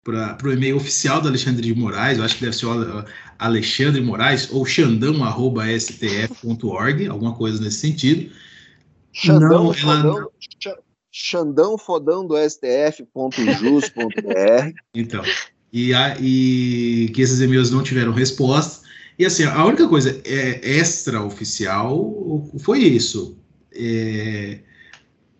para o e-mail oficial do Alexandre de Moraes, eu acho que deve ser o Alexandre Moraes, ou xandão.stf.org, alguma coisa nesse sentido. Xandão, não, fodão, Xandão fodão do STF.jus.br. então, e, a, e que esses e-mails não tiveram resposta. E assim, a única coisa é, extra-oficial foi isso. É,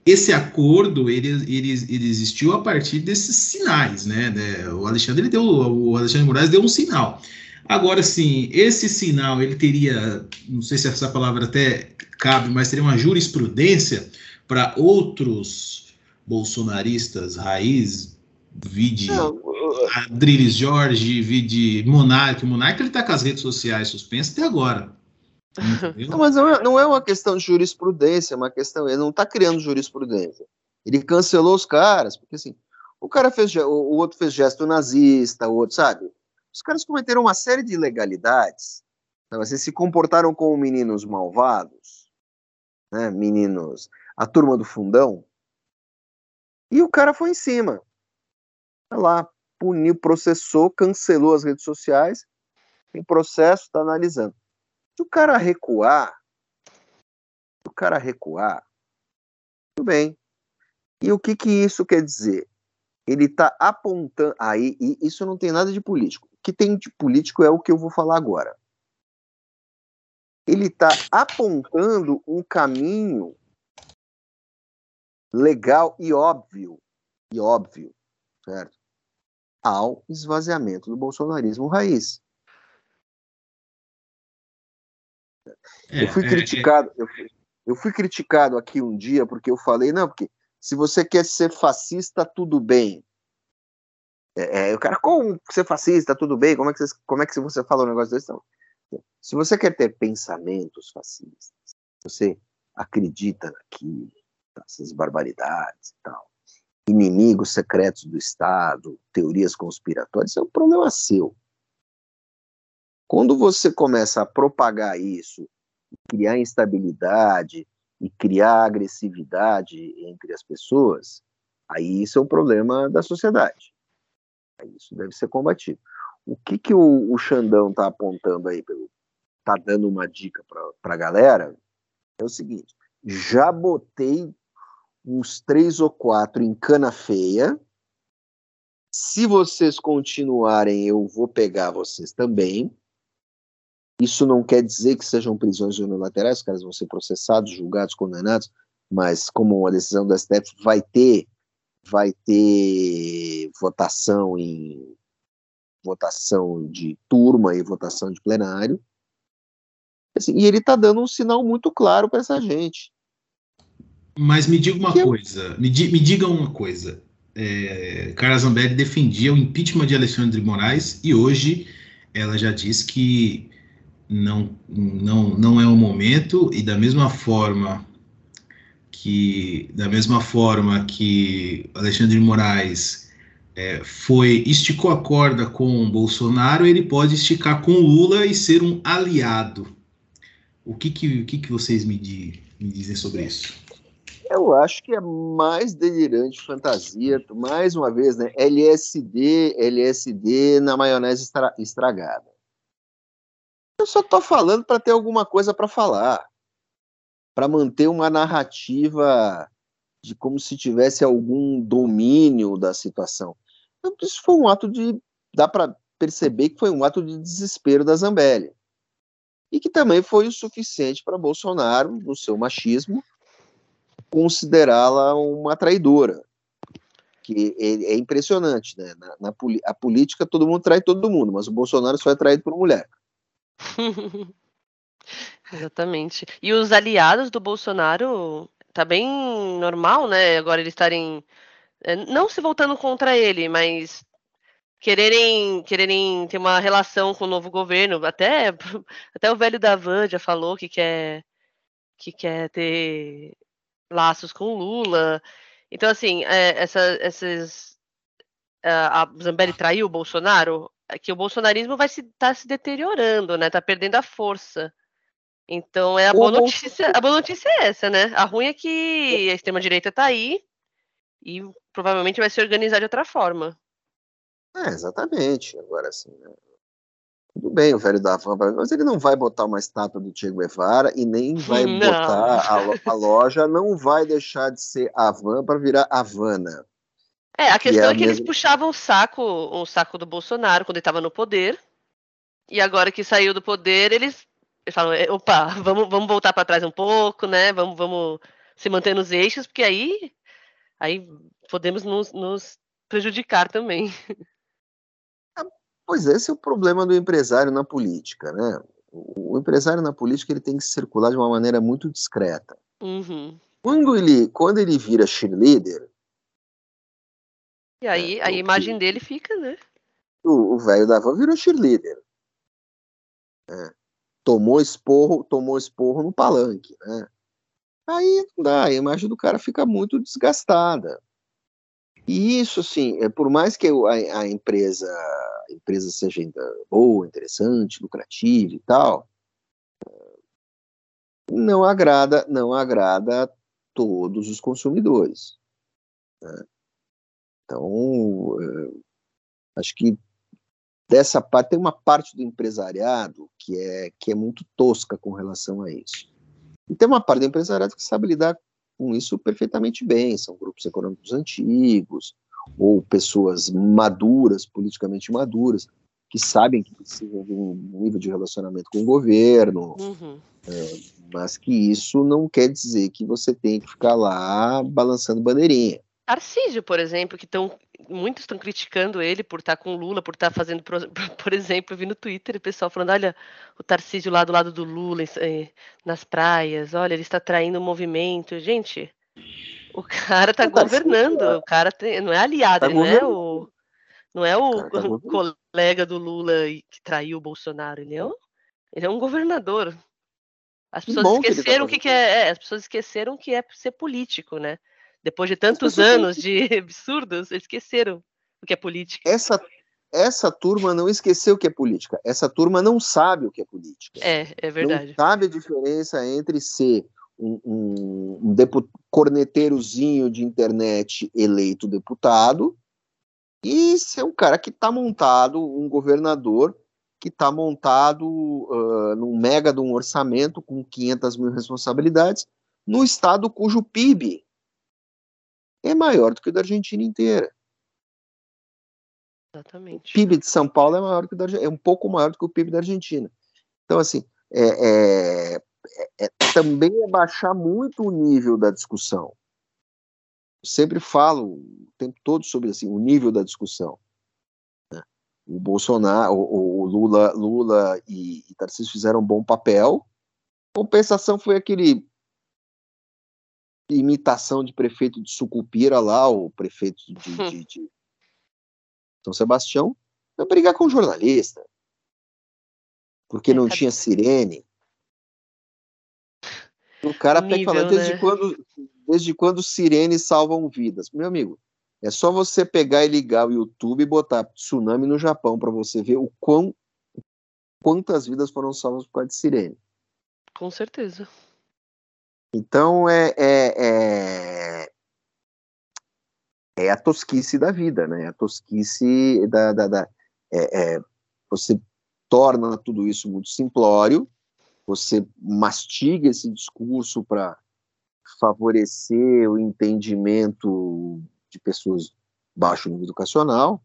esse acordo ele, ele, ele existiu a partir desses sinais, né? O Alexandre ele deu, o Alexandre Moraes deu um sinal. Agora, sim, esse sinal ele teria, não sei se essa palavra até cabe, mas teria uma jurisprudência para outros bolsonaristas raiz, vide Adriles Jorge, vide Monarque. Monarque ele está com as redes sociais suspensas até agora. Não, mas não é, não é, uma questão de jurisprudência, é uma questão. Ele não está criando jurisprudência. Ele cancelou os caras, porque assim, o cara fez, o, outro fez gesto nazista, o outro, sabe? Os caras cometeram uma série de ilegalidades. Sabe? Assim, se comportaram como meninos malvados, né? Meninos, a turma do fundão. E o cara foi em cima. Tá lá, puniu, processou, cancelou as redes sociais. Tem processo, está analisando. Se o cara recuar, se o cara recuar, tudo bem. E o que que isso quer dizer? Ele está apontando. Aí, isso não tem nada de político. O que tem de político é o que eu vou falar agora. Ele está apontando um caminho legal e óbvio, e óbvio, certo? Ao esvaziamento do bolsonarismo raiz. É, eu fui é, criticado, é, eu, fui, eu fui criticado aqui um dia porque eu falei, não, porque se você quer ser fascista, tudo bem. É, é, o cara, como ser fascista, tudo bem? Como é que você, como é que você fala um negócio desse? Não. Se você quer ter pensamentos fascistas, você acredita naquilo, essas barbaridades e tal, inimigos secretos do Estado, teorias conspiratórias, é um problema seu. Quando você começa a propagar isso, criar instabilidade e criar agressividade entre as pessoas, aí isso é um problema da sociedade. Isso deve ser combatido. O que, que o, o Xandão está apontando aí, está dando uma dica para a galera, é o seguinte: já botei uns três ou quatro em cana feia. Se vocês continuarem, eu vou pegar vocês também. Isso não quer dizer que sejam prisões unilaterais, os caras vão ser processados, julgados, condenados, mas como uma decisão da STF vai ter vai ter votação em votação de turma e votação de plenário. Assim, e ele está dando um sinal muito claro para essa gente. Mas me diga uma que coisa, eu... me, di, me, diga uma coisa. É, Carla Zambelli defendia o impeachment de Alexandre de Moraes e hoje ela já diz que não, não, não é o momento e da mesma forma que da mesma forma que Alexandre de Moraes é, foi esticou a corda com Bolsonaro, ele pode esticar com Lula e ser um aliado. O que que, o que, que vocês me, di, me dizem sobre isso? Eu acho que é mais delirante fantasia, mais uma vez, né? LSD, LSD na maionese estra, estragada. Eu só tô falando para ter alguma coisa para falar, para manter uma narrativa de como se tivesse algum domínio da situação. Então, isso foi um ato de, dá para perceber que foi um ato de desespero da Zambelli. E que também foi o suficiente para Bolsonaro, no seu machismo, considerá-la uma traidora. Que é, é impressionante, né? Na, na, a política todo mundo trai todo mundo, mas o Bolsonaro só é traído por mulher. Exatamente. E os aliados do Bolsonaro tá bem normal, né? Agora eles estarem é, não se voltando contra ele, mas quererem quererem ter uma relação com o novo governo. Até até o velho Davan já falou que quer que quer ter laços com Lula. Então assim, é, essa, esses a Zambelli traiu o Bolsonaro, que o bolsonarismo vai estar se, tá se deteriorando, né? Tá perdendo a força. Então é a boa notícia. A boa notícia é essa, né? A ruim é que a extrema direita está aí e provavelmente vai se organizar de outra forma. É, exatamente. Agora assim, né? tudo bem o velho da Van, mas ele não vai botar uma estátua do Che Guevara e nem vai não. botar a, a, loja, não vai deixar de ser Avan para virar Havana. É, a questão é, é que eles puxavam o saco, o saco do Bolsonaro quando ele estava no poder. E agora que saiu do poder, eles, eles falam, é, opa, vamos, vamos voltar para trás um pouco, né? Vamos, vamos se manter nos eixos, porque aí, aí podemos nos, nos prejudicar também. Ah, pois esse é o problema do empresário na política, né? O empresário na política ele tem que circular de uma maneira muito discreta. Uhum. Quando ele quando ele vira cheerleader, e aí é, a imagem dele fica, né? O velho da van virou cheerleader. É. Tomou esporro, tomou esporro no palanque, né? Aí não dá, a imagem do cara fica muito desgastada. E isso, assim, é, por mais que a, a empresa a empresa seja boa, interessante, lucrativa e tal, não agrada, não agrada a todos os consumidores. Né? Então, eh, acho que dessa parte tem uma parte do empresariado que é que é muito tosca com relação a isso. E tem uma parte do empresariado que sabe lidar com isso perfeitamente bem, são grupos econômicos antigos ou pessoas maduras, politicamente maduras, que sabem que precisam de um nível de relacionamento com o governo, uhum. é, mas que isso não quer dizer que você tem que ficar lá balançando bandeirinha. Tarcísio, por exemplo, que estão muitos estão criticando ele por estar tá com Lula, por estar tá fazendo, por exemplo, eu vi no Twitter o pessoal falando, olha, o Tarcísio lá do lado do Lula nas praias, olha, ele está traindo o movimento. Gente, o cara está governando, o cara tem, não é aliado, tá não é o não é o, tá colega do Lula que traiu o Bolsonaro, ele é, um, ele é um governador. As pessoas esqueceram o que, que, que é, é, as pessoas esqueceram que é ser político, né? Depois de tantos anos de absurdos, esqueceram o que é política. Essa, essa turma não esqueceu o que é política. Essa turma não sabe o que é política. É, é verdade. Não sabe a diferença entre ser um, um, um corneteirozinho de internet eleito deputado e ser um cara que está montado, um governador que está montado uh, num mega de um orçamento com 500 mil responsabilidades, no estado cujo PIB é maior do que o da Argentina inteira. Exatamente. O PIB de São Paulo é maior que o da, é um pouco maior do que o PIB da Argentina. Então, assim, é, é, é, também é baixar muito o nível da discussão. Eu sempre falo o tempo todo sobre assim, o nível da discussão. Né? O Bolsonaro, o, o, Lula, Lula e, e Tarcísio fizeram um bom papel. Compensação foi aquele imitação de prefeito de Sucupira lá, o prefeito de, de, de São Sebastião, foi brigar com o jornalista. Porque é, não tinha sirene. O cara até que fala, desde, né? quando, desde quando sirenes salvam vidas? Meu amigo, é só você pegar e ligar o YouTube e botar tsunami no Japão para você ver o quão, quantas vidas foram salvas por causa de sirene. Com certeza. Então é, é, é, é, a tosquice da vida, né? A tosquice da. da, da é, é, você torna tudo isso muito simplório, você mastiga esse discurso para favorecer o entendimento de pessoas baixo nível educacional,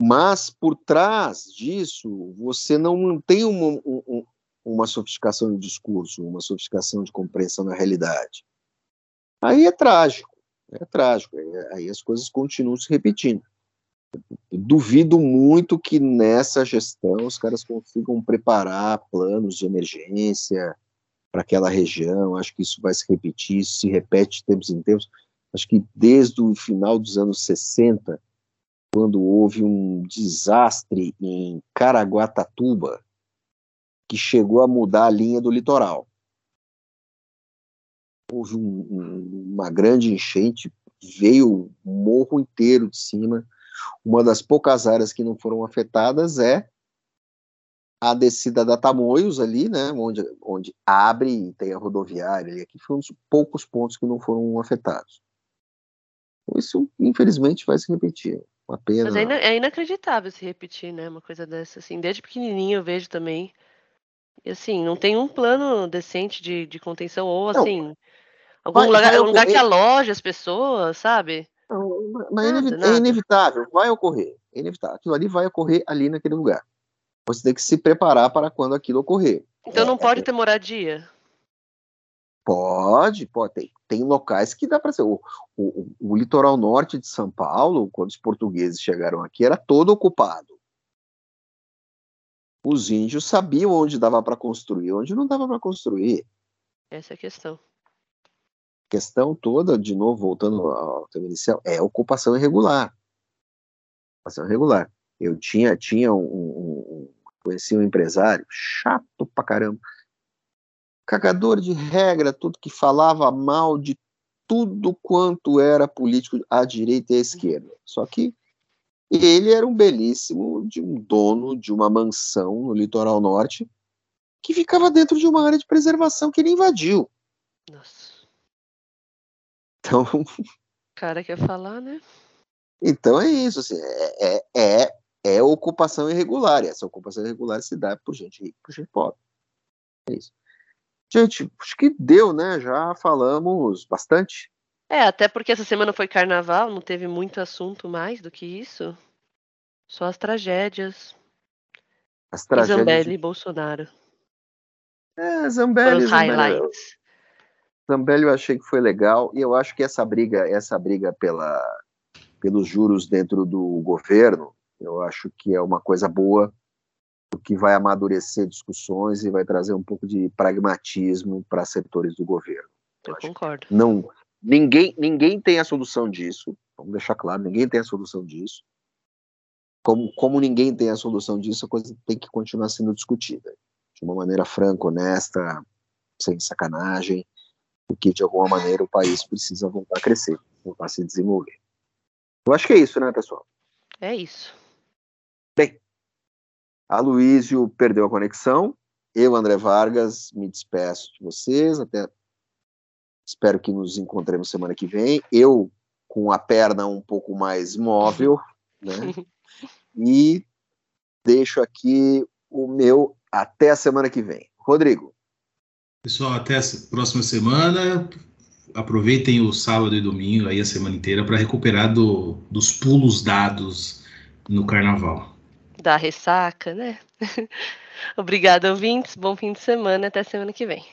mas por trás disso você não tem um, uma sofisticação de discurso, uma sofisticação de compreensão da realidade. Aí é trágico, é trágico, aí as coisas continuam se repetindo. duvido muito que nessa gestão os caras consigam preparar planos de emergência para aquela região. Acho que isso vai se repetir, se repete de tempos em tempos. Acho que desde o final dos anos 60, quando houve um desastre em Caraguatatuba, que chegou a mudar a linha do litoral. Houve um, um, uma grande enchente, veio o morro inteiro de cima. Uma das poucas áreas que não foram afetadas é a descida da Tamoios ali, né, onde, onde abre e tem a rodoviária ali. Aqui foi um dos poucos pontos que não foram afetados. Isso, infelizmente, vai se repetir. Uma pena. Mas é, ina é inacreditável se repetir, né? Uma coisa dessa, assim. Desde pequenininho eu vejo também e assim, não tem um plano decente de, de contenção, ou não, assim, algum vai, lugar, vai lugar que aloje as pessoas, sabe? Não, mas é nada, é, nada. é inevitável, vai ocorrer. É inevitável. Aquilo ali vai ocorrer ali naquele lugar. Você tem que se preparar para quando aquilo ocorrer. Então não é, pode é. ter moradia? Pode, pode. Tem, tem locais que dá para ser. O, o, o, litoral norte de São Paulo, quando os portugueses chegaram aqui, era todo ocupado os índios sabiam onde dava para construir, onde não dava para construir. Essa é a questão. A questão toda, de novo, voltando ao tema inicial, é ocupação irregular. Ocupação irregular. Eu tinha, tinha um, um, um conheci um empresário chato pra caramba, cagador de regra, tudo que falava mal de tudo quanto era político à direita e à esquerda. Só que ele era um belíssimo de um dono de uma mansão no litoral norte que ficava dentro de uma área de preservação que ele invadiu. Nossa. Então. O cara quer falar, né? Então é isso, assim, é, é, é, é ocupação irregular, e essa ocupação irregular se dá por gente rica, por gente pobre. É isso. Gente, acho que deu, né? Já falamos bastante. É, até porque essa semana foi carnaval, não teve muito assunto mais do que isso. Só as tragédias. As tragédias. Zambelli e Bolsonaro. É, Zambelli. Os highlights. Zambelli eu achei que foi legal e eu acho que essa briga, essa briga pela, pelos juros dentro do governo, eu acho que é uma coisa boa, que vai amadurecer discussões e vai trazer um pouco de pragmatismo para setores do governo. Eu, eu concordo. Não, Ninguém, ninguém tem a solução disso. Vamos deixar claro, ninguém tem a solução disso. Como, como ninguém tem a solução disso, a coisa tem que continuar sendo discutida de uma maneira franca, honesta, sem sacanagem, porque de alguma maneira o país precisa voltar a crescer, voltar a se desenvolver. Eu acho que é isso, né, pessoal? É isso. Bem, a Luísio perdeu a conexão. Eu, André Vargas, me despeço de vocês. Até Espero que nos encontremos semana que vem. Eu com a perna um pouco mais móvel, né? E deixo aqui o meu até a semana que vem. Rodrigo. Pessoal, até a próxima semana. aproveitem o sábado e domingo, aí a semana inteira, para recuperar do, dos pulos dados no carnaval. Da ressaca, né? Obrigada, ouvintes. Bom fim de semana. Até semana que vem.